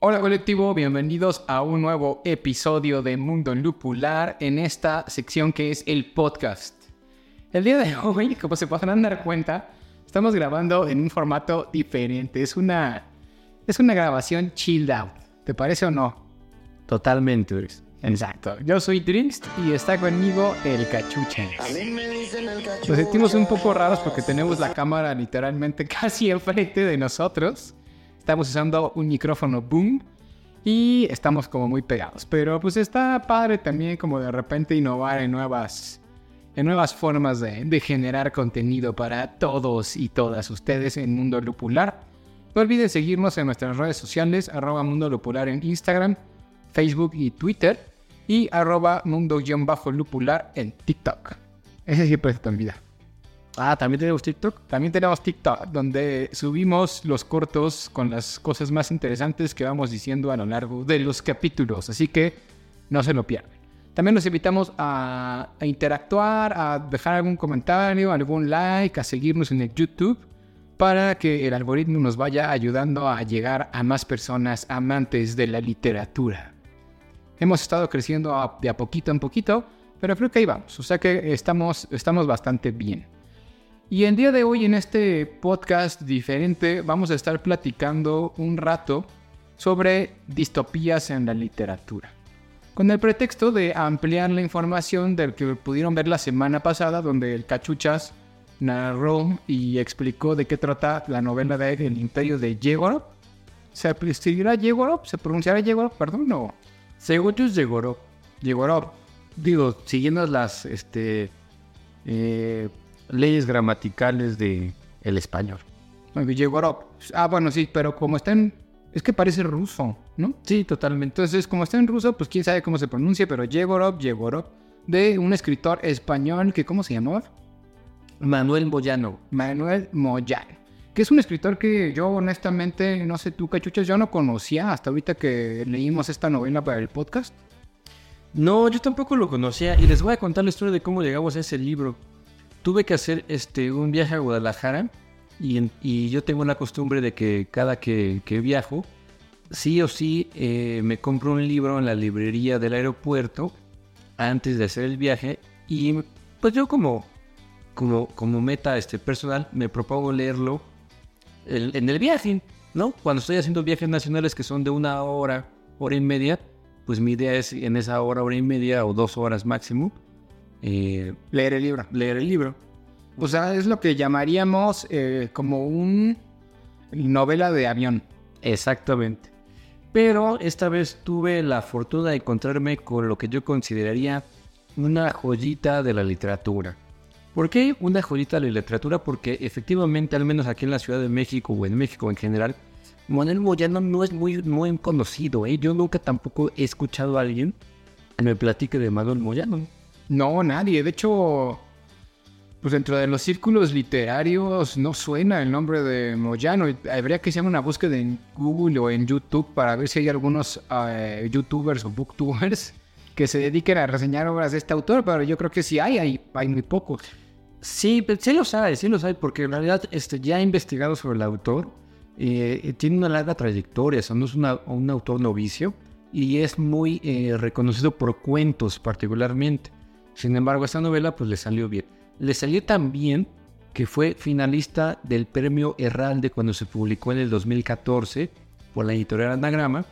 Hola colectivo, bienvenidos a un nuevo episodio de Mundo Lupular en esta sección que es el podcast. El día de hoy, como se podrán dar cuenta, estamos grabando en un formato diferente. Es una, es una grabación chilled out. ¿Te parece o no? Totalmente, Drix. Exacto. Yo soy Drix y está conmigo el Cachuchas. Nos sentimos un poco raros porque tenemos la cámara literalmente casi enfrente de nosotros. Estamos usando un micrófono boom y estamos como muy pegados. Pero pues está padre también como de repente innovar en nuevas, en nuevas formas de, generar contenido para todos y todas ustedes en Mundo Lupular. No olviden seguirnos en nuestras redes sociales, arroba Mundo Lupular en Instagram, Facebook y Twitter y arroba mundo-lupular en TikTok. Ese siempre se te olvida. Ah, ¿también tenemos TikTok? También tenemos TikTok, donde subimos los cortos con las cosas más interesantes que vamos diciendo a lo largo de los capítulos, así que no se lo pierdan. También los invitamos a, interactuar, a dejar algún comentario, algún like, a seguirnos en el YouTube para que el algoritmo nos vaya ayudando a llegar a más personas amantes de la literatura. Hemos estado creciendo de a poquito en poquito, pero creo que ahí vamos, o sea que estamos, estamos bastante bien. Y el día de hoy en este podcast diferente vamos a estar platicando un rato sobre distopías en la literatura. Con el pretexto de ampliar la información del que pudieron ver la semana pasada, donde el Cachuchas narró y explicó de qué trata la novela de El Imperio de Yegorov. ¿Se escribirá Yegorov? ¿Se pronunciará Yegorov? Perdón, no. Según yo es Yegorov. Yegorov. Digo, siguiendo las este, eh, leyes gramaticales de el español. Ah, bueno, sí, pero como está en... Es que parece ruso, ¿no? Sí, totalmente. Entonces, como está en ruso, pues quién sabe cómo se pronuncia, pero Yegorov, Yegorov, de un escritor español que, ¿cómo se llamaba? Manuel Moyano. Manuel Moyano. Que es un escritor que yo honestamente, no sé tú, cachuchas, yo no conocía hasta ahorita que leímos esta novela para el podcast. No, yo tampoco lo conocía y les voy a contar la historia de cómo llegamos a ese libro. Tuve que hacer este, un viaje a Guadalajara y, yo tengo la costumbre de que cada que, que viajo, sí o sí eh, me compro un libro en la librería del aeropuerto antes de hacer el viaje y pues yo como, como, como meta este, personal me propongo leerlo en, en el viaje, ¿no? Cuando estoy haciendo viajes nacionales que son de una hora, hora y media, pues mi idea es en esa hora, hora y media o dos horas máximo, eh, Leer el libro. leer el libro. O sea, es lo que llamaríamos eh, como un novela de avión. Exactamente. Pero esta vez tuve la fortuna de encontrarme con lo que yo consideraría una joyita de la literatura. ¿Por qué una joyita de la literatura? Porque efectivamente, al menos aquí en la Ciudad de México o en México en general, Manuel Moyano no es muy, muy conocido. ¿eh? Yo nunca tampoco he escuchado a alguien que me platique de Manuel Moyano. No, nadie. De hecho, pues dentro de los círculos literarios no suena el nombre de Moyano. Habría que hacer una búsqueda en Google o en YouTube para ver si hay algunos eh, youtubers o booktubers que se dediquen a reseñar obras de este autor, pero yo creo que sí hay, hay, hay muy pocos. Sí, pero sí lo sabe, sí lo sabe, porque en realidad este, ya he investigado sobre el autor. eh, tiene una larga trayectoria, o sea, no es un autor novicio y es muy eh, reconocido por cuentos particularmente. Sin embargo, esta novela pues le salió bien. Le salió tan bien que fue finalista del premio Herralde cuando se publicó en el 2014 por la editorial Anagrama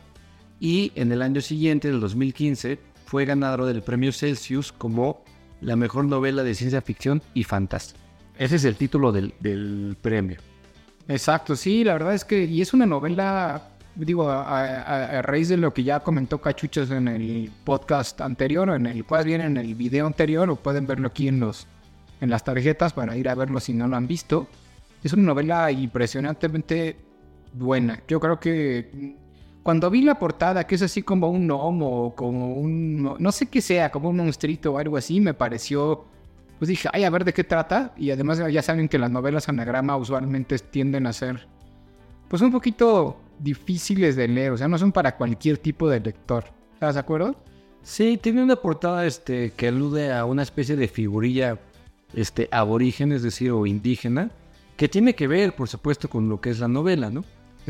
y en el año siguiente, del 2015, fue ganador del premio Celsius como la mejor novela de ciencia ficción y fantasía. Ese es el título del, del premio. Exacto, sí, la verdad es que, y es una novela, digo, a, raíz de lo que ya comentó Cachuchas en el podcast anterior, en el cual viene en el video anterior, o pueden verlo aquí en los en las tarjetas para ir a verlo si no lo han visto. Es una novela impresionantemente buena. Yo creo que cuando vi la portada, que es así como un gnomo como un, no sé qué sea, como un monstruito o algo así, me pareció, pues dije, ay, a ver de qué trata. Y además ya saben que las novelas anagrama usualmente tienden a ser, pues un poquito difíciles de leer, o sea, no son para cualquier tipo de lector. ¿Estás de acuerdo? Sí, tiene una portada este, que alude a una especie de figurilla este, aborigen, es decir, o indígena, que tiene que ver, por supuesto, con lo que es la novela, ¿no?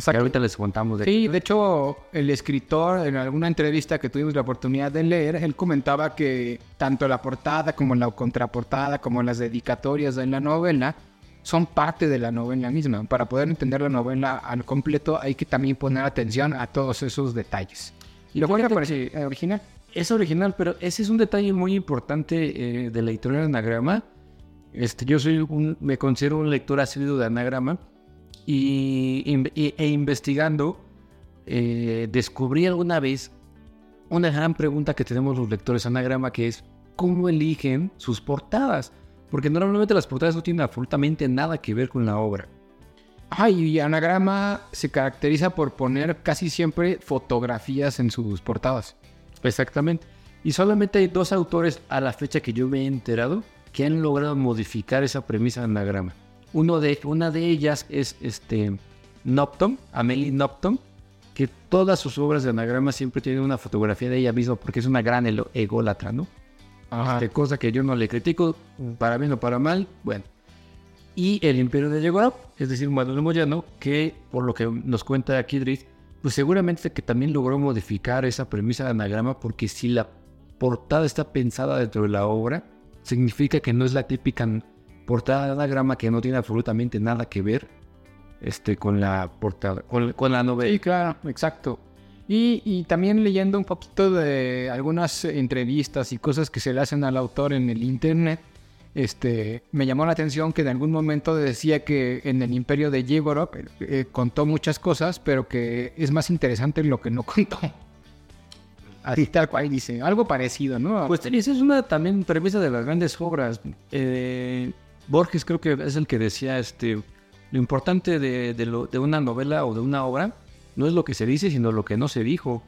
Que ahorita les contamos de Sí, de hecho, el escritor, en alguna entrevista que tuvimos la oportunidad de leer, él comentaba que tanto la portada como la contraportada, como las dedicatorias de la novela, son parte de la novela misma. Para poder entender la novela al completo, hay que también poner atención a todos esos detalles. ¿Y lo cual parece original? Es original, pero ese es un detalle muy importante eh, de la editorial Anagrama. Este, yo soy un, me considero un lector asiduo de Anagrama y, e investigando eh, descubrí alguna vez una gran pregunta que tenemos los lectores Anagrama que es ¿cómo eligen sus portadas? Porque normalmente las portadas no tienen absolutamente nada que ver con la obra. Ay, y Anagrama se caracteriza por poner casi siempre fotografías en sus portadas. Exactamente. Y solamente hay dos autores a la fecha que yo me he enterado que han logrado modificar esa premisa de anagrama. Uno de, una de ellas es este, Nopton, Amelie Nopton, que todas sus obras de anagrama siempre tienen una fotografía de ella misma porque es una gran ególatra, ¿no? Este, cosa que yo no le critico, para bien o para mal, bueno. Y el Imperio de Yegorov, es decir, Manuel Moyano, que por lo que nos cuenta Kidrit, pues seguramente que también logró modificar esa premisa de anagrama porque si la portada está pensada dentro de la obra, significa que no es la típica portada de anagrama que no tiene absolutamente nada que ver este, con la portada, con, la novela. Sí, claro, exacto. Y, y, también leyendo un poquito de algunas entrevistas y cosas que se le hacen al autor en el internet, este, me llamó la atención que en algún momento decía que en el imperio de Yegorov eh, contó muchas cosas, pero que es más interesante lo que no contó. Así tal cual dice, algo parecido, ¿no? Pues esa es una también premisa de las grandes obras. Eh, Borges creo que es el que decía, este, lo importante de, de, una novela o de una obra no es lo que se dice, sino lo que no se dijo.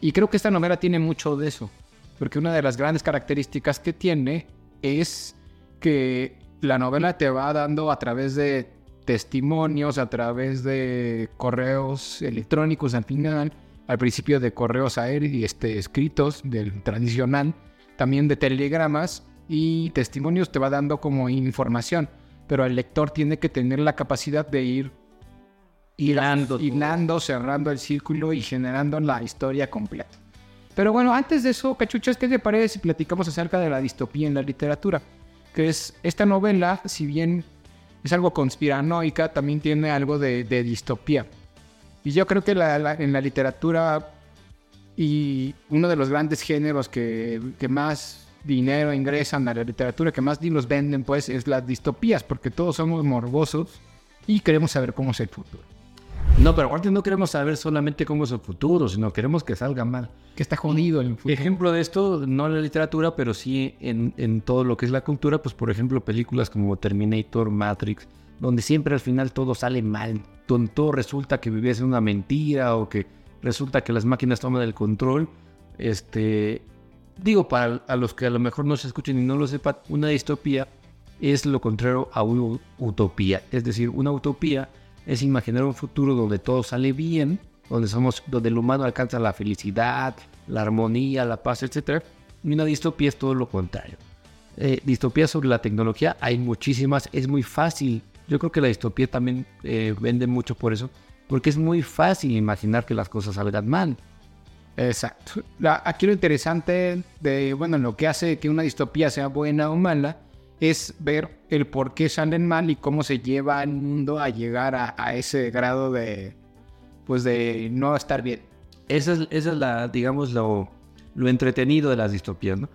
Y creo que esta novela tiene mucho de eso, porque una de las grandes características que tiene es que la novela te va dando a través de testimonios, a través de correos electrónicos al final, al principio de correos aéreos y este, escritos del tradicional, también de telegramas y testimonios te va dando como información, pero el lector tiene que tener la capacidad de ir hilando, cerrando el círculo y generando la historia completa. Pero bueno, antes de eso, cachuchas, ¿qué te parece si platicamos acerca de la distopía en la literatura? que es esta novela, si bien es algo conspiranoica, también tiene algo de, distopía. Y yo creo que en la literatura y uno de los grandes géneros que, que, más dinero ingresan a la literatura, que más libros venden, pues es las distopías, porque todos somos morbosos y queremos saber cómo es el futuro. No, pero aparte no queremos saber solamente cómo es el futuro, sino queremos que salga mal. Que está jodido el futuro. Ejemplo de esto, no en la literatura, pero sí en, en todo lo que es la cultura, pues por ejemplo películas como Terminator, Matrix, donde siempre al final todo sale mal, donde todo resulta que vivías en una mentira o que resulta que las máquinas toman el control. Este, digo, para a los que a lo mejor no se escuchen y no lo sepan, una distopía es lo contrario a una utopía. Es decir, una utopía es imaginar un futuro donde todo sale bien, donde somos, donde el humano alcanza la felicidad, la armonía, la paz, etc. Y una distopía es todo lo contrario. Eh, distopías sobre la tecnología hay muchísimas, es muy fácil. Yo creo que la distopía también eh, vende mucho por eso, porque es muy fácil imaginar que las cosas salgan mal. Exacto. aquí lo interesante de, bueno, lo que hace que una distopía sea buena o mala es ver el por qué salen mal y cómo se lleva al mundo a llegar a, ese grado de, pues de no estar bien. Esa es, esa es la, digamos, lo, lo, entretenido de las distopías, ¿no?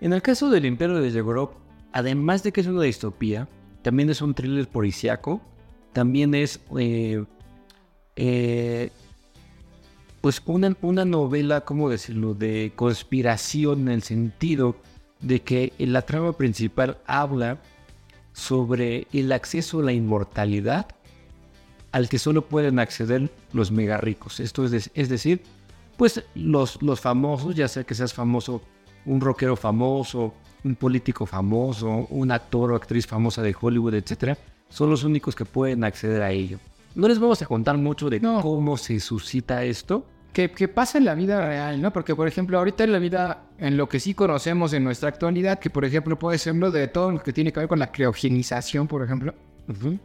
En el caso del Imperio de Yegorov, además de que es una distopía, también es un thriller policiaco, también es, eh, eh, pues, una, una novela, ¿cómo decirlo?, de conspiración en el sentido de que la trama principal habla sobre el acceso a la inmortalidad al que solo pueden acceder los mega ricos. Esto es, de- es decir, pues los, los famosos, ya sea que seas famoso, un rockero famoso, un político famoso, un actor o actriz famosa de Hollywood, etcétera, son los únicos que pueden acceder a ello. No les vamos a contar mucho de No. cómo se suscita esto. Que, que pasa en la vida real, ¿no? Porque, por ejemplo, ahorita en la vida, en lo que sí conocemos en nuestra actualidad, que por ejemplo puede ser lo de todo lo que tiene que ver con la criogenización, por ejemplo,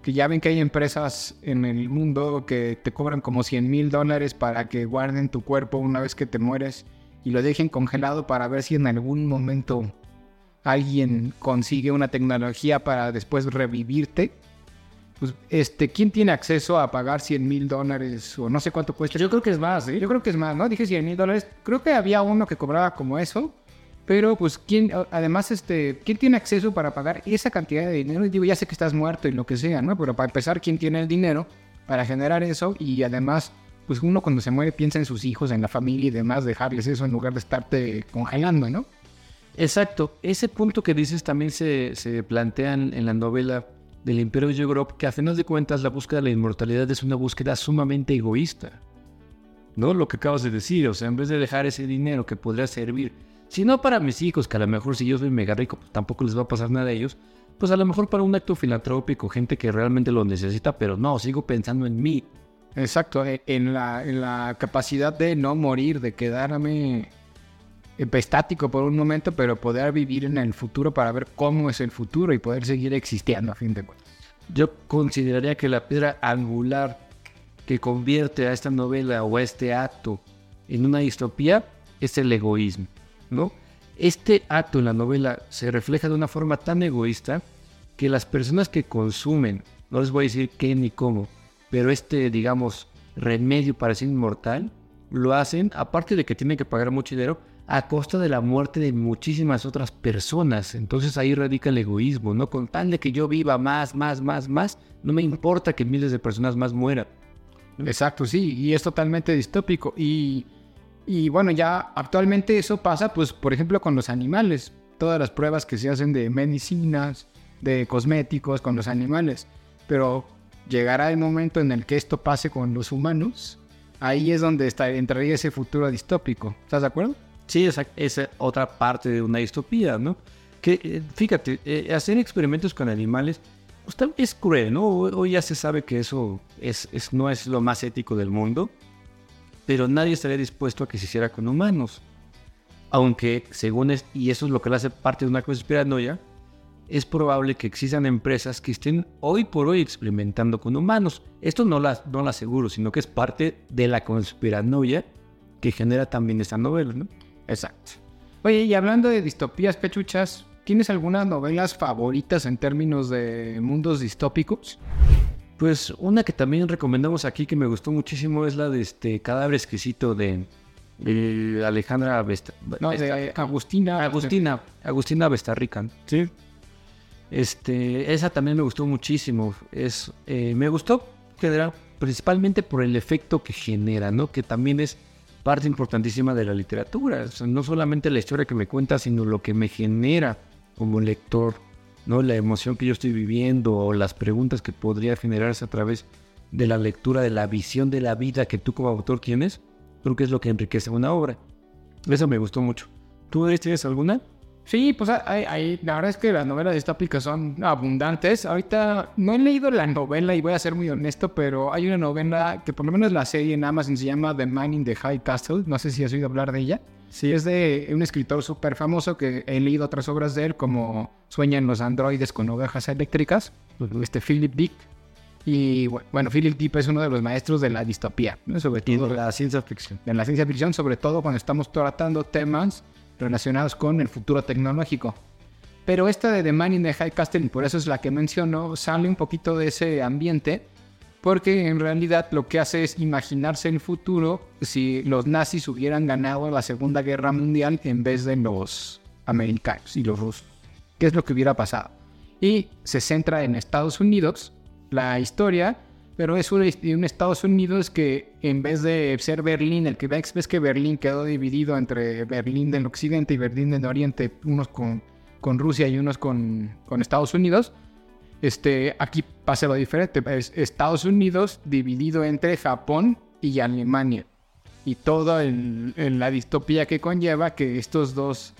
que ya ven que hay empresas en el mundo que te cobran como 100 mil dólares para que guarden tu cuerpo una vez que te mueres y lo dejen congelado para ver si en algún momento alguien consigue una tecnología para después revivirte. Pues, este, ¿quién tiene acceso a pagar 100 mil dólares o no sé cuánto cuesta? Yo creo que es más, ¿eh? Yo creo que es más, ¿no? Dije 100 mil dólares. Creo que había uno que cobraba como eso. Pero, pues, ¿quién, además, este, ¿quién tiene acceso para pagar esa cantidad de dinero? Y digo, ya sé que estás muerto y lo que sea, ¿no? Pero para empezar, ¿quién tiene el dinero para generar eso? Y además, pues uno cuando se muere piensa en sus hijos, en la familia y demás, dejarles eso en lugar de estarte congelando, ¿no? Exacto, ese punto que dices también se, se plantea en la novela del Imperio de que a final de cuentas la búsqueda de la inmortalidad es una búsqueda sumamente egoísta. ¿No? Lo que acabas de decir, o sea, en vez de dejar ese dinero que podría servir, si no para mis hijos, que a lo mejor si yo soy mega rico, pues tampoco les va a pasar nada a ellos, pues a lo mejor para un acto filantrópico, gente que realmente lo necesita, pero no, sigo pensando en mí. Exacto, e- en la, en la capacidad de no morir, de quedarme eh, estático por un momento, pero poder vivir en el futuro para ver cómo es el futuro y poder seguir existiendo a fin de cuentas. Yo consideraría que la piedra angular que convierte a esta novela o a este acto en una distopía es el egoísmo, ¿no? Este acto en la novela se refleja de una forma tan egoísta que las personas que consumen, no les voy a decir qué ni cómo, pero este, digamos, remedio para ser inmortal, lo hacen, aparte de que tienen que pagar mucho dinero, a costa de la muerte de muchísimas otras personas. Entonces ahí radica el egoísmo, ¿no? Con tal de que yo viva más, más, más, más, no me importa que miles de personas más mueran. Exacto, sí, y es totalmente distópico. Y, y bueno, ya actualmente eso pasa, pues, por ejemplo, con los animales. Todas las pruebas que se hacen de medicinas, de cosméticos con los animales. Pero llegará el momento en el que esto pase con los humanos. Ahí es donde está, entraría ese futuro distópico. ¿Estás de acuerdo? Sí, esa es otra parte de una distopía, ¿no? Que, eh, fíjate, eh, hacer experimentos con animales pues, tal vez es cruel, ¿no? Hoy, ya se sabe que eso es, es- no es lo más ético del mundo, pero nadie estaría dispuesto a que se hiciera con humanos. Aunque, según es, y eso es lo que le hace parte de una conspiranoia, es probable que existan empresas que estén hoy por hoy experimentando con humanos. Esto no la, no aseguro, sino que es parte de la conspiranoia que genera también esta novela, ¿no? Exacto. Oye, y hablando de distopías pechuchas, ¿tienes algunas novelas favoritas en términos de mundos distópicos? Pues una que también recomendamos aquí que me gustó muchísimo es la de este cadáver exquisito de, de Alejandra Vesta- No, Vesta- de Agustina. Agustina, Agustina Vestarrican. Sí. Este, esa también me gustó muchísimo. Es, eh, me gustó general, principalmente por el efecto que genera, ¿no? Que también es parte importantísima de la literatura. No solamente la historia que me cuenta, sino lo que me genera como lector, ¿no? La emoción que yo estoy viviendo o las preguntas que podría generarse a través de la lectura, de la visión de la vida que tú como autor tienes, creo que es lo que enriquece una obra. Eso me gustó mucho. ¿Tú tienes alguna? Sí, pues hay, hay- la verdad es que las novelas distópicas son abundantes. Ahorita no he leído la novela y voy a ser muy honesto, pero hay una novela que por lo menos la serie en Amazon se llama The Man in the High Castle. No sé si has oído hablar de ella. Sí, es de un escritor súper famoso que he leído otras obras de él, como Sueñan los androides con ovejas eléctricas, este Philip Dick. Y bu- bueno, Philip Dick es uno de los maestros de la distopía, ¿no? sobre Y todo de la ciencia ficción. en la ciencia ficción, sobre todo cuando estamos tratando temas relacionados con el futuro tecnológico. Pero esta de The Man in the High Castle, y por eso es la que menciono, sale un poquito de ese ambiente, porque en realidad lo que hace es imaginarse el futuro si los nazis hubieran ganado la Segunda Guerra Mundial en vez de los americanos y los rusos. ¿Qué es lo que hubiera pasado? Y se centra en Estados Unidos, la historia, pero es un, un Estados Unidos que en vez de ser Berlín, el que ves ves que Berlín quedó dividido entre Berlín del Occidente y Berlín del Oriente, unos con, con Rusia y unos con, con Estados Unidos, Este, aquí pasa lo diferente. Es Estados Unidos dividido entre Japón y Alemania. Y en la distopía que conlleva que estos dos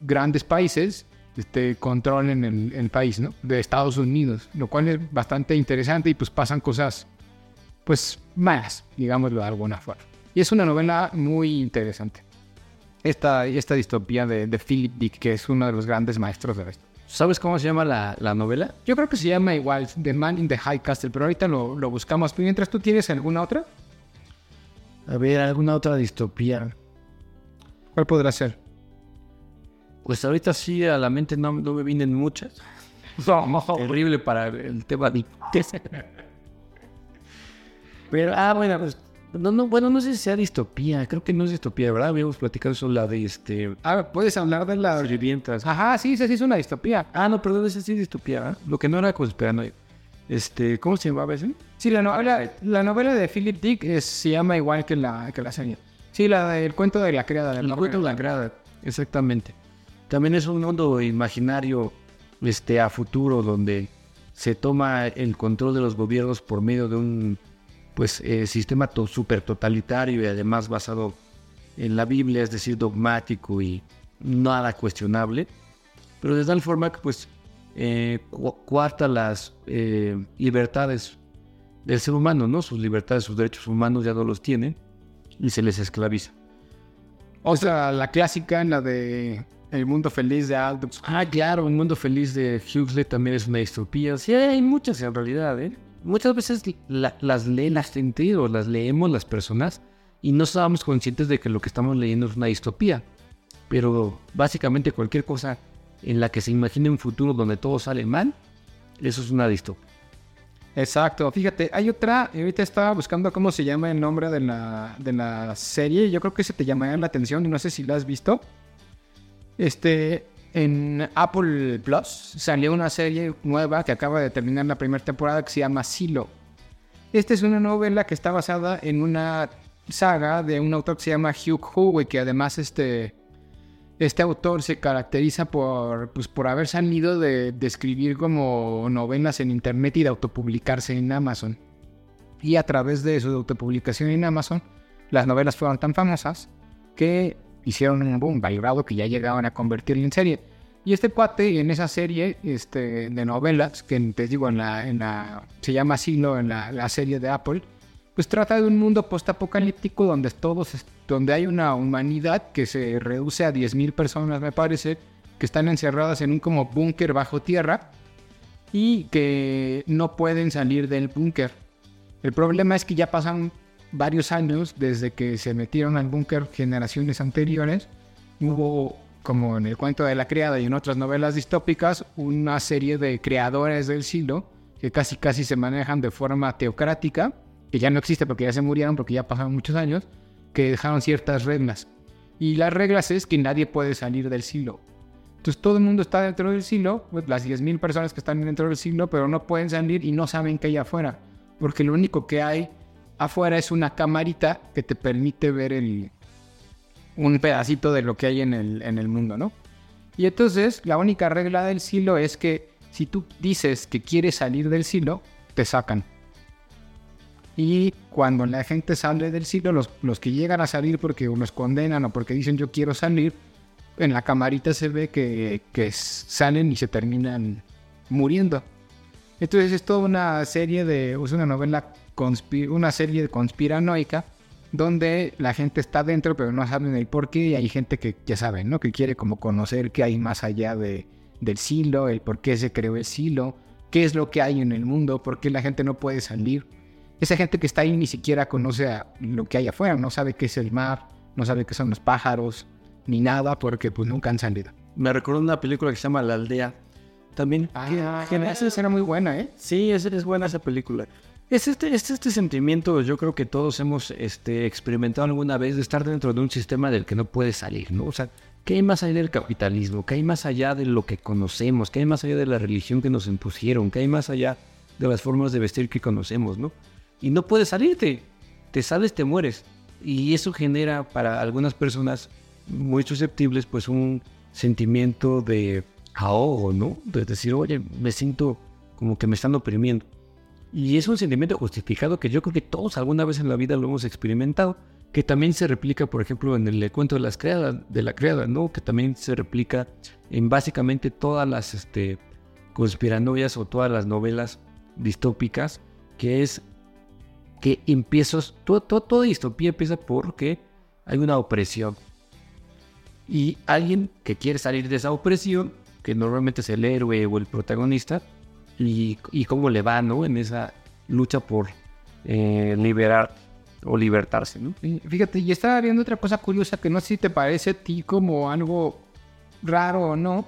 grandes países este, controlen el, el país, ¿no? De Estados Unidos. Lo cual es bastante interesante y pues pasan cosas, pues, malas, digámoslo de alguna forma. Y es una novela muy interesante. Esta, esta distopía de, de Philip Dick, que es uno de los grandes maestros de esto. ¿Sabes cómo se llama la, la novela? Yo creo que se llama igual The Man in the High Castle, pero ahorita lo, lo buscamos. Mientras tú tienes alguna otra, A ver, alguna otra distopía. ¿cuál podrá ser? Pues ahorita sí a la mente no, no me vienen muchas. Horrible para el tema de... Pero, ah, bueno, pues... No, no, bueno, no sé si sea distopía. Creo que no es distopía, ¿verdad? Habíamos platicado eso, la de este... Ah, puedes hablar de la... Sirvientas. Ajá, sí, esa sí es una distopía. Ah, no, perdón, esa sí es distopía. ¿eh? Lo que no era conspiranoia. Este, ¿cómo se llamaba ese? Sí, la novela, la novela de Philip Dick es- se llama igual que la, que la serie. Sí, la del cuento de la criada. del El cuento de la grada, exactamente. También es un mundo imaginario este, a futuro donde se toma el control de los gobiernos por medio de un pues, eh, sistema to- súper totalitario y además basado en la Biblia, es decir, dogmático y nada cuestionable, pero de tal forma que pues eh, cu- coarta las eh, libertades del ser humano, ¿no? Sus libertades, sus derechos humanos ya no los tienen y se les esclaviza. O sea, la clásica, la de El mundo feliz de Aldous. Ah, claro, Un Mundo Feliz de Huxley también es una distopía. Sí, hay muchas en realidad, ¿eh? Muchas veces la- las leen las gente o las leemos las personas y no estábamos conscientes de que lo que estamos leyendo es una distopía. Pero básicamente cualquier cosa en la que se imagine un futuro donde todo sale mal, eso es una distopía. Exacto. Fíjate, hay otra. Ahorita estaba buscando cómo se llama el nombre de la, de la serie. Yo creo que se te llamaría la atención y no sé si la has visto. Este, en Apple Plus salió una serie nueva que acaba de terminar la primera temporada que se llama Silo. Esta es una novela que está basada en una saga de un autor que se llama Hugh Howey, que además este, este autor se caracteriza por, pues, por haber salido de, escribir como novelas en internet y de autopublicarse en Amazon. Y a través de su autopublicación en Amazon, las novelas fueron tan famosas que hicieron un boom, al grado que ya llegaban a convertirlo en serie. Y este cuate en esa serie este, de novelas, que te digo, en la, en la, se llama Silo, en la, la serie de Apple, pues trata de un mundo postapocalíptico donde todos, donde hay una humanidad que se reduce a 10.000 personas, me parece, que están encerradas en un como búnker bajo tierra y que no pueden salir del búnker. El problema es que ya pasan varios años desde que se metieron al búnker generaciones anteriores. Hubo, como en el cuento de la criada y en otras novelas distópicas, una serie de creadores del silo que casi casi se manejan de forma teocrática, que ya no existe porque ya se murieron, porque ya pasaron muchos años, que dejaron ciertas reglas. Y las reglas es que nadie puede salir del silo. Entonces todo el mundo está dentro del silo, pues, las 10.000 personas que están dentro del silo, pero no pueden salir y no saben qué hay afuera. Porque lo único que hay afuera es una camarita que te permite ver el, un pedacito de lo que hay en el, en el mundo, ¿no? Y entonces la única regla del silo es que si tú dices que quieres salir del silo, te sacan. Y cuando la gente sale del silo, los, los que llegan a salir porque los condenan o porque dicen yo quiero salir, en la camarita se ve que, que salen y se terminan muriendo. Entonces es toda una serie de, es una novela, una serie de conspiranoica donde la gente está dentro pero no saben el por qué y hay gente que ya saben, ¿no? Que quiere como conocer qué hay más allá de, del silo, el por qué se creó el silo, qué es lo que hay en el mundo, por qué la gente no puede salir. Esa gente que está ahí ni siquiera conoce a lo que hay afuera, no sabe qué es el mar, no sabe qué son los pájaros, ni nada, porque pues nunca han salido. Me recuerdo una película que se llama La Aldea. También. Ah, esa escena muy buena, ¿eh? Sí, es, es buena esa película. Es este, es este sentimiento, yo creo que todos hemos este, experimentado alguna vez de estar dentro de un sistema del que no puedes salir, ¿no? O sea, ¿qué hay más allá del capitalismo? ¿Qué hay más allá de lo que conocemos? ¿Qué hay más allá de la religión que nos impusieron? ¿Qué hay más allá de las formas de vestir que conocemos, ¿no? Y no puedes salirte. Te sales, te mueres. Y eso genera para algunas personas muy susceptibles, pues un sentimiento de ahogo, ¿no? De decir, oye, me siento como que me están oprimiendo. Y es un sentimiento justificado que yo creo que todos alguna vez en la vida lo hemos experimentado, que también se replica, por ejemplo, en el cuento de, las creadas, de la creada, ¿no? Que también se replica en básicamente todas las este, conspiranoias o todas las novelas distópicas, que es que empiezas, todo, toda distopía empieza porque hay una opresión. Y alguien que quiere salir de esa opresión, que normalmente es el héroe o el protagonista, y, cómo le va, ¿no? En esa lucha por eh, liberar o libertarse, ¿no? Fíjate, y estaba viendo otra cosa curiosa que no sé si te parece a ti como algo raro o no,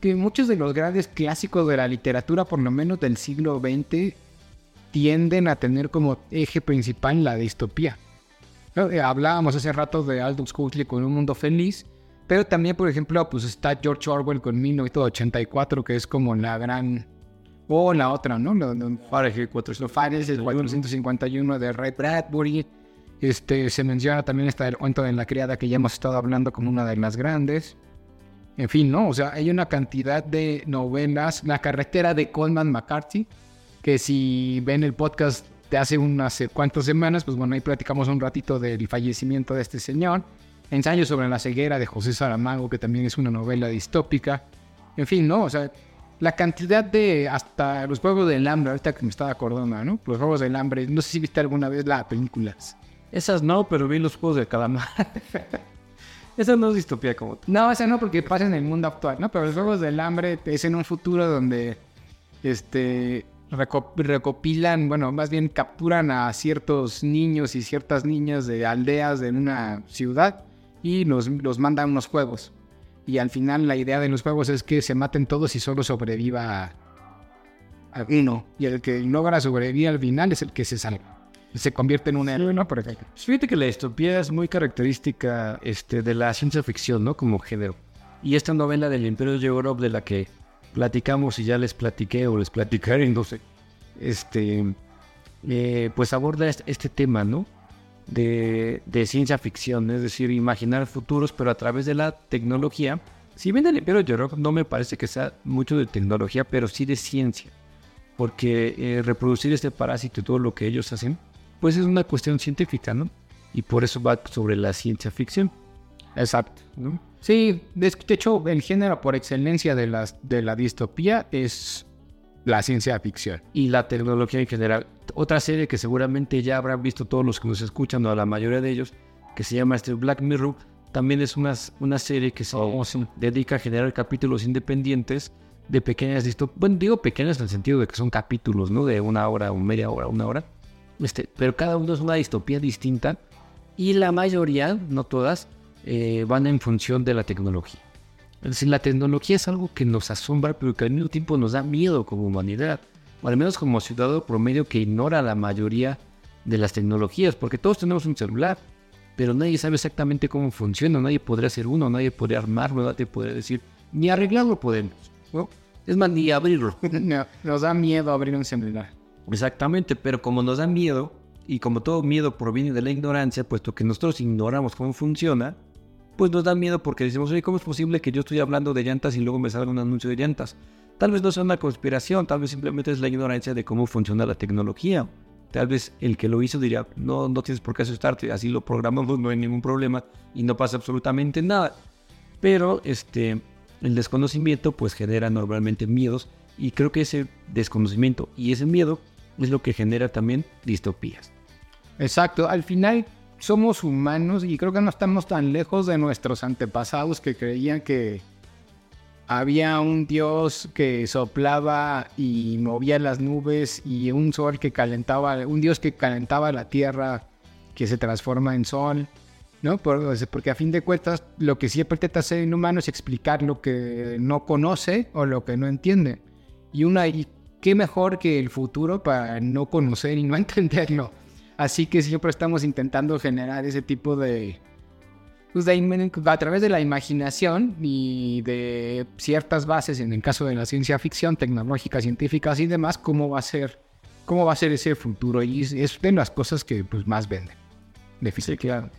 que muchos de los grandes clásicos de la literatura, por lo menos del siglo XX, tienden a tener como eje principal la distopía. Eh, hablábamos hace rato de Aldous Huxley con Un Mundo Feliz, pero también, por ejemplo, pues está George Orwell con 1984, que es como la gran... O la otra, ¿no? Fahrenheit 451 de Ray Bradbury. Este, se menciona también está el cuento de la criada que ya hemos estado hablando como una de las grandes. En fin, ¿no? O sea, hay una cantidad de novelas. La carretera de Coleman McCarthy, que si ven el podcast de hace unas cuantas semanas, pues bueno, ahí platicamos un ratito del fallecimiento de este señor. Ensayo sobre la ceguera de José Saramago, que también es una novela distópica. En fin, ¿no? O sea, la cantidad de hasta los Juegos del Hambre, ahorita que me estaba acordando, ¿no? Los Juegos del Hambre, no sé si viste alguna vez las películas. Esas no, pero vi los Juegos de Calamar. Esa no es distopía como No, esa no, porque pasa en el mundo actual, ¿no? Pero los Juegos del Hambre es en un futuro donde este recopilan, bueno, más bien capturan a ciertos niños y ciertas niñas de aldeas en una ciudad y los, los mandan a unos juegos. Y al final la idea de los juegos es que se maten todos y solo sobreviva a uno. Y el que logra sobrevivir al final es el que se salva se convierte en un héroe, ¿no? Por ejemplo. Fíjate que la distopía es muy característica este, de la ciencia ficción, ¿no? Como género. Y esta novela del Imperio de Europe de la que platicamos y ya les platiqué o les platicaré, no sé, este, eh, pues aborda este, este, tema, ¿no? De, de, ciencia ficción, es decir, imaginar futuros, pero a través de la tecnología. Si bien el Imperio de Europe no me parece que sea mucho de tecnología, pero sí de ciencia, porque eh, reproducir este parásito y todo lo que ellos hacen, pues es una cuestión científica, ¿no? Y por eso va sobre la ciencia ficción. Exacto, ¿no? Sí, de hecho, el género por excelencia de, las, de la distopía es la ciencia ficción. Y la tecnología en general. Otra serie que seguramente ya habrán visto todos los que nos escuchan, o la mayoría de ellos, que se llama este Black Mirror, también es una, una serie que se oh, dedica a generar capítulos independientes de pequeñas distopías. Bueno, digo pequeñas en el sentido de que son capítulos, ¿no? De una hora, o media hora, una hora este, pero cada uno es una distopía distinta y la mayoría, no todas, eh, van en función de la tecnología. Es decir, la tecnología es algo que nos asombra, pero que al mismo tiempo nos da miedo como humanidad, o al menos como ciudadano promedio que ignora la mayoría de las tecnologías, porque todos tenemos un celular, pero nadie sabe exactamente cómo funciona, nadie podría hacer uno, nadie podría armarlo, nadie podría decir, ni arreglarlo podemos, es más, ni abrirlo. nos da miedo abrir un celular. Exactamente, pero como nos da miedo, y como todo miedo proviene de la ignorancia, puesto que nosotros ignoramos cómo funciona, pues nos da miedo porque decimos, oye, ¿cómo es posible que yo estoy hablando de llantas y luego me salga un anuncio de llantas? Tal vez no sea una conspiración, tal vez simplemente es la ignorancia de cómo funciona la tecnología. Tal vez el que lo hizo diría, no, no tienes por qué asustarte, así lo programamos, no hay ningún problema y no pasa absolutamente nada. Pero este, el desconocimiento pues genera normalmente miedos y creo que ese desconocimiento y ese miedo es lo que genera también distopías. Exacto, al final somos humanos y creo que no estamos tan lejos de nuestros antepasados que creían que había un dios que soplaba y movía las nubes y un sol que calentaba, un dios que calentaba la tierra que se transforma en sol, ¿no? Porque a fin de cuentas lo que siempre intenta hacer un humano es explicar lo que no conoce o lo que no entiende. Y una qué mejor que el futuro para no conocer y no entenderlo. Así que siempre estamos intentando generar ese tipo de, pues a través de la imaginación y de ciertas bases, en el caso de la ciencia ficción, tecnológica, científicas y demás, cómo va a ser, cómo va a ser ese futuro. Y es de las cosas que pues, más venden, definitivamente.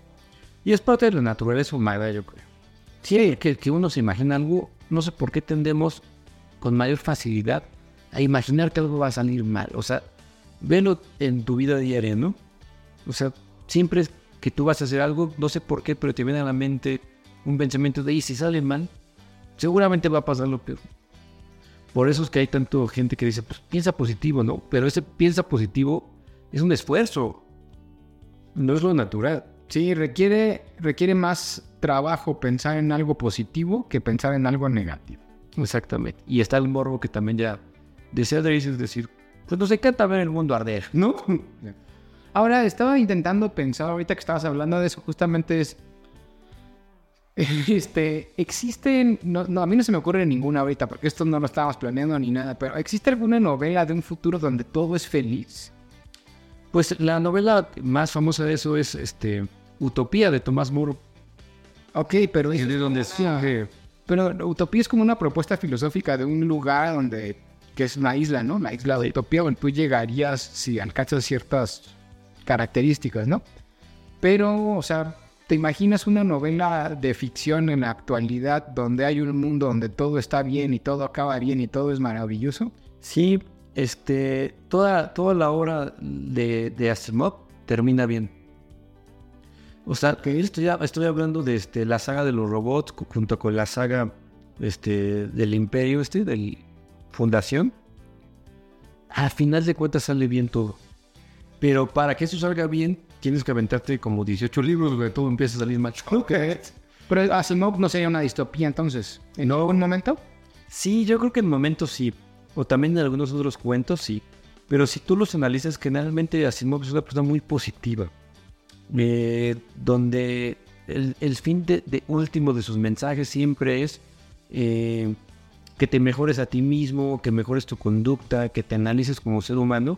Y es parte de la naturaleza humana, yo creo. Sí, que, que uno se imagina algo, no sé por qué tendemos con mayor facilidad a imaginar que algo va a salir mal. O sea, velo en tu vida diaria, ¿no? O sea, siempre que tú vas a hacer algo, no sé por qué, pero te viene a la mente un pensamiento de, y si sale mal, seguramente va a pasar lo peor. Por eso es que hay tanto gente que dice, pues piensa positivo, ¿no? Pero ese piensa positivo es un esfuerzo. No es lo natural. Sí, requiere, requiere más trabajo pensar en algo positivo que pensar en algo negativo. Exactamente. Y está el morbo que también ya desea de es decir, pues nos encanta ver el mundo arder, ¿no? Ahora, estaba intentando pensar, ahorita que estabas hablando de eso, justamente es... Este, existen, no, no, a mí no se me ocurre ninguna ahorita, porque esto no lo estábamos planeando ni nada, pero ¿existe alguna novela de un futuro donde todo es feliz? Pues la novela más famosa de eso es este, Utopía de Tomás Moro. Ok, pero es de donde Pero Utopía es como una propuesta filosófica de un lugar donde que es una isla, ¿no? La isla de Utopía, donde tú llegarías si alcanzas ciertas características, ¿no? Pero, o sea, ¿te imaginas una novela de ficción en la actualidad donde hay un mundo donde todo está bien y todo acaba bien y todo es maravilloso? Sí, este, toda, toda la obra de, de Asimov termina bien. O sea, que estoy, estoy hablando de este, la saga de los robots junto con la saga este, del imperio, este, de Fundación. Al final de cuentas sale bien todo. Pero para que eso salga bien, tienes que aventarte como 18 libros donde todo empieza a salir mal. Ok. Pero Asimov no sería una distopía entonces. ¿En algún momento? Sí, yo creo que en momento sí. O también en algunos otros cuentos sí. Pero si tú los analizas, generalmente Asimov es una persona muy positiva. Eh, donde el, fin de, último de sus mensajes siempre es eh, que te mejores a ti mismo, que mejores tu conducta, que te analices como ser humano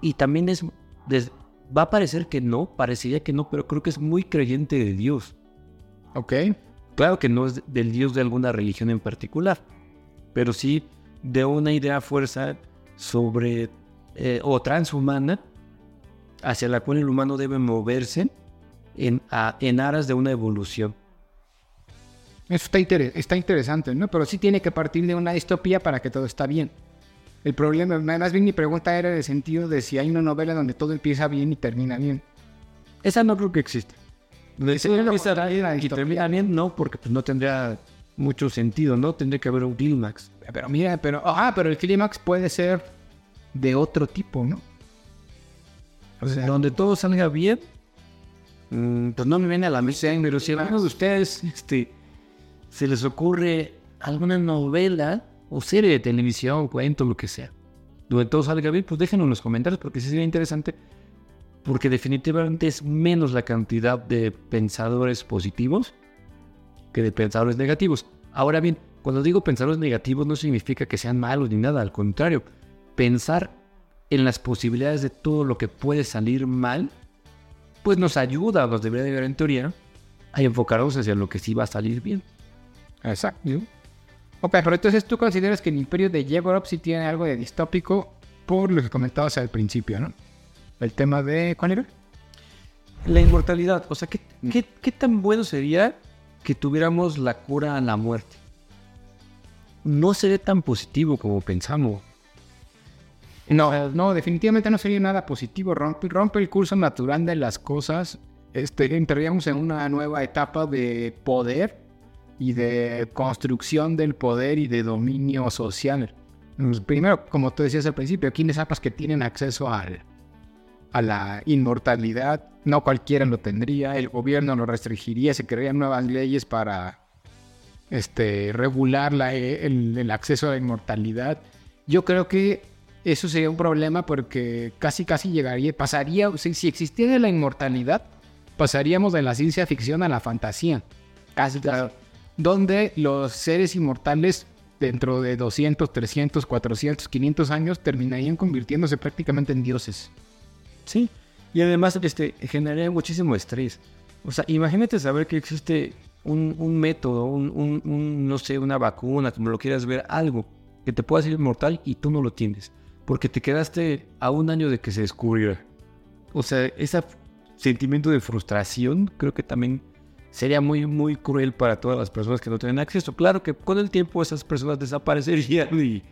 y también es, va a parecer que no, parecería que no, pero creo que es muy creyente de Dios. Ok. Claro que no es del Dios de alguna religión en particular, pero sí de una idea fuerza sobre eh, o transhumana hacia la cual el humano debe moverse en, en aras de una evolución. Eso está, está interesante, ¿no? Pero sí tiene que partir de una distopía para que todo está bien. El problema, más bien mi pregunta era en el sentido de si hay una novela donde todo empieza bien y termina bien. Esa no creo que exista. Donde empieza y termina bien, no, porque pues, no tendría mucho sentido, ¿no? Tendría que haber un clímax. Pero mira, pero, ah, pero el clímax puede ser de otro tipo, ¿no? O sea, donde todo salga bien, mm, pues no me viene a la mente, pero si a alguno de ustedes este, se les ocurre alguna novela o serie de televisión, cuento, lo que sea, donde todo salga bien, pues déjenlo en los comentarios porque sí sería interesante, porque definitivamente es menos la cantidad de pensadores positivos que de pensadores negativos. Ahora bien, cuando digo pensadores negativos no significa que sean malos ni nada, al contrario, pensar en las posibilidades de todo lo que puede salir mal, pues nos ayuda, nos debería ayudar en teoría, a enfocarnos hacia lo que sí va a salir bien. Exacto. Ok, pero entonces tú consideras que el imperio de Yegorov sí tiene algo de distópico por lo que comentabas al principio, ¿no? El tema de... ¿Cuál era? La inmortalidad. O sea, ¿qué, mm. qué, tan bueno sería que tuviéramos la cura a la muerte? No sería tan positivo como pensamos. No, no, definitivamente no sería nada positivo. Rompe, rompe el curso natural de las cosas. Este, entraríamos en una nueva etapa de poder y de construcción del poder y de dominio social. Pues, primero, como tú decías al principio, ¿quiénes son que tienen acceso al, a la inmortalidad? No cualquiera lo tendría, el gobierno lo restringiría, se crearían nuevas leyes para este, regular la, el, acceso a la inmortalidad. Yo creo que eso sería un problema porque casi casi llegaría, pasaría, si, si existiera la inmortalidad, pasaríamos de la ciencia ficción a la fantasía. Casi, casi donde los seres inmortales dentro de 200, 300, 400, 500 años terminarían convirtiéndose prácticamente en dioses. Sí, y además este, generaría muchísimo estrés. O sea, imagínate saber que existe un, método, un, no sé, una vacuna, como lo quieras ver, algo que te pueda ser inmortal y tú no lo tienes. Porque te quedaste a un año de que se descubriera. O sea, ese sentimiento de frustración creo que también sería muy, muy cruel para todas las personas que no tienen acceso. Claro que con el tiempo esas personas desaparecerían y,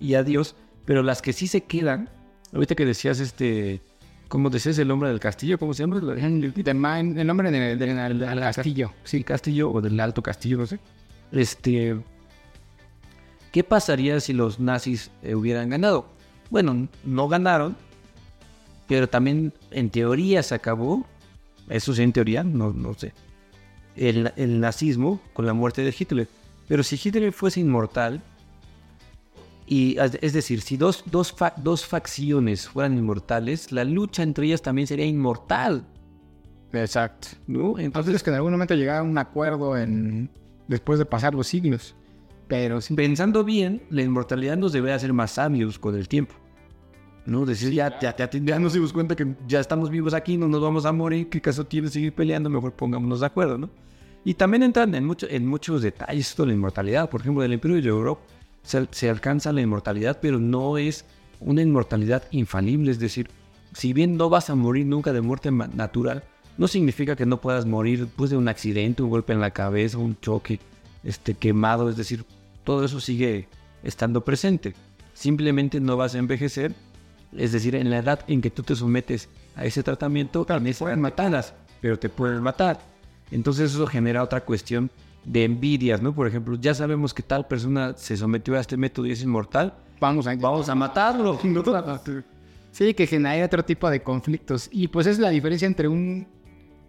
y a Dios, pero las que sí se quedan, ahorita que decías este, ¿cómo decías el nombre del castillo? ¿Cómo se llama? El nombre del, del- del- del castillo. Sí, castillo o del alto castillo, no sé. Este, ¿qué pasaría si los nazis eh, hubieran ganado? Bueno, no ganaron, pero también en teoría se acabó, eso sí en teoría, no, no sé, el, el nazismo con la muerte de Hitler. Pero si Hitler fuese inmortal, y es es decir, si dos, dos, fa- dos facciones fueran inmortales, la lucha entre ellas también sería inmortal. Exacto. ¿no? Entonces, Entonces que en algún momento llegara a un acuerdo en después de pasar los siglos. Pero sí, pensando bien, la inmortalidad nos debe hacer más sabios con el tiempo. ¿No? Decir, ya, ya, ya, ya nos dimos cuenta que ya estamos vivos aquí, no nos vamos a morir, ¿qué caso tiene seguir peleando? Mejor pongámonos de acuerdo, ¿no? Y también entran en, mucho, en muchos detalles esto de la inmortalidad. Por ejemplo, del Imperio de Europa se, se alcanza la inmortalidad, pero no es una inmortalidad infalible. Es decir, si bien no vas a morir nunca de muerte natural, no significa que no puedas morir pues, de un accidente, un golpe en la cabeza, un choque, este, quemado. Es decir, todo eso sigue estando presente. Simplemente no vas a envejecer. Es decir, en la edad en que tú te sometes a ese tratamiento, en esa edad matarlas, pero te pueden matar. Entonces eso genera otra cuestión de envidias, ¿no? Por ejemplo, ya sabemos que tal persona se sometió a este método y es inmortal, vamos a vamos a matarlo. Sí, que genera otro tipo de conflictos. Y pues es la diferencia entre un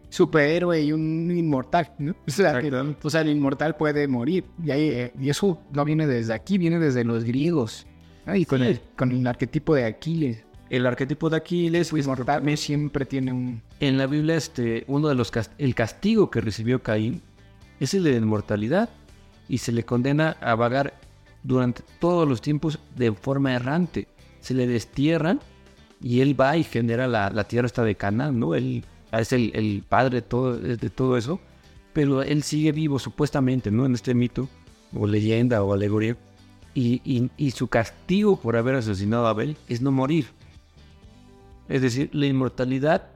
superhéroe y un inmortal, ¿no? O sea, que- Exactamente. o sea, el inmortal puede morir. Y, ahí, eh, y eso no viene desde aquí, viene desde los griegos. ¿No? Y con, Sí. el, con el arquetipo de Aquiles. El arquetipo de Aquiles, Pues inmortal siempre tiene un... en la Biblia, este, uno de los el castigo que recibió Caín es el de la inmortalidad y se le condena a vagar durante todos los tiempos de forma errante. Se le destierran y él va y genera la, la tierra esta de Canaán, ¿no? Él es el, el padre de todo, de todo eso, pero él sigue vivo supuestamente, ¿no? En este mito o leyenda o alegoría. Y, y- y su castigo por haber asesinado a Abel es no morir. Es decir, la inmortalidad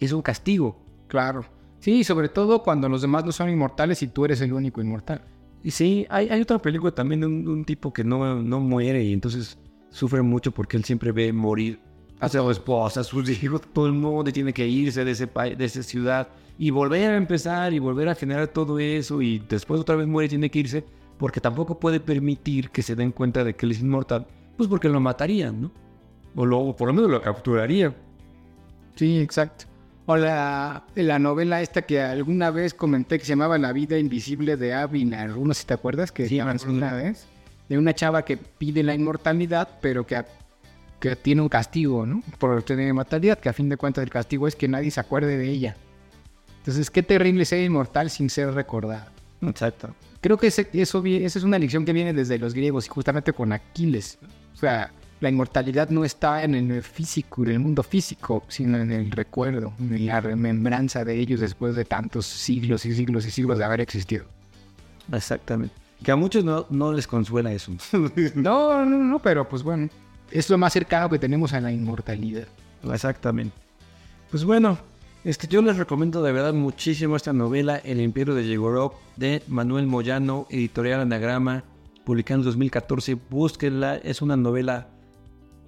es un castigo. Claro. Sí, sobre todo cuando los demás no son inmortales y tú eres el único inmortal. Y sí, hay, hay otra película también de un, un tipo que no, no muere y entonces sufre mucho porque él siempre ve morir a su esposa, a sus hijos, todo el mundo y tiene que irse de ese país, de esa ciudad y volver a empezar y volver a generar todo eso y después otra vez muere y tiene que irse porque tampoco puede permitir que se den cuenta de que él es inmortal, pues porque lo matarían, ¿no? O, lo, o por lo menos lo capturarían. Sí, exacto. O la, la novela esta que alguna vez comenté que se llamaba La vida invisible de Avinar. ¿Uno si te acuerdas? Que Sí, una vez. De una chava que pide la inmortalidad, pero que, que tiene un castigo, ¿no? Por tener inmortalidad, que a fin de cuentas el castigo es que nadie se acuerde de ella. Entonces, qué terrible ser inmortal sin ser recordado. Exacto. Creo que ese- eso, esa es una lección que viene desde los griegos y justamente con Aquiles. O sea, la inmortalidad no está en el físico, en el mundo físico, sino en el recuerdo, en la remembranza de ellos después de tantos siglos y siglos y siglos de haber existido. Exactamente. Que a muchos no, no les consuela eso. No, no, no, pero pues bueno, es lo más cercano que tenemos a la inmortalidad. Exactamente. Pues bueno, este, yo les recomiendo de verdad muchísimo esta novela, El Imperio de Yegorov, de Manuel Moyano, editorial Anagrama, publicada en 2014. Búsquenla, es una novela,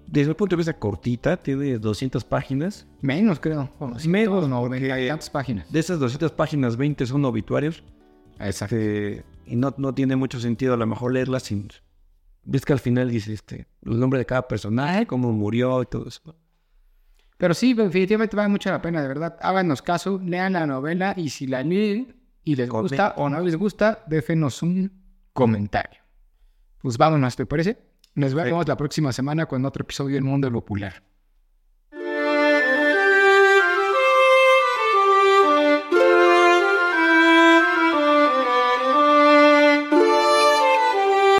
desde el punto de vista cortita, tiene 200 páginas. Menos, creo. Bueno, Menos, no, porque- hay tantas páginas. De esas 200 páginas, 20 son obituarios. Exacto. este, y no, no tiene mucho sentido a lo mejor leerlas sin... Ves que al final dice este, el nombre de cada personaje, cómo murió y todo eso. Pero sí, definitivamente vale mucho la pena, de verdad. Háganos caso, lean la novela y si la leen y les gusta o no les gusta, déjenos un comentario. Pues vámonos, ¿te parece? Nos vemos la próxima semana con otro episodio del Mundo Popular.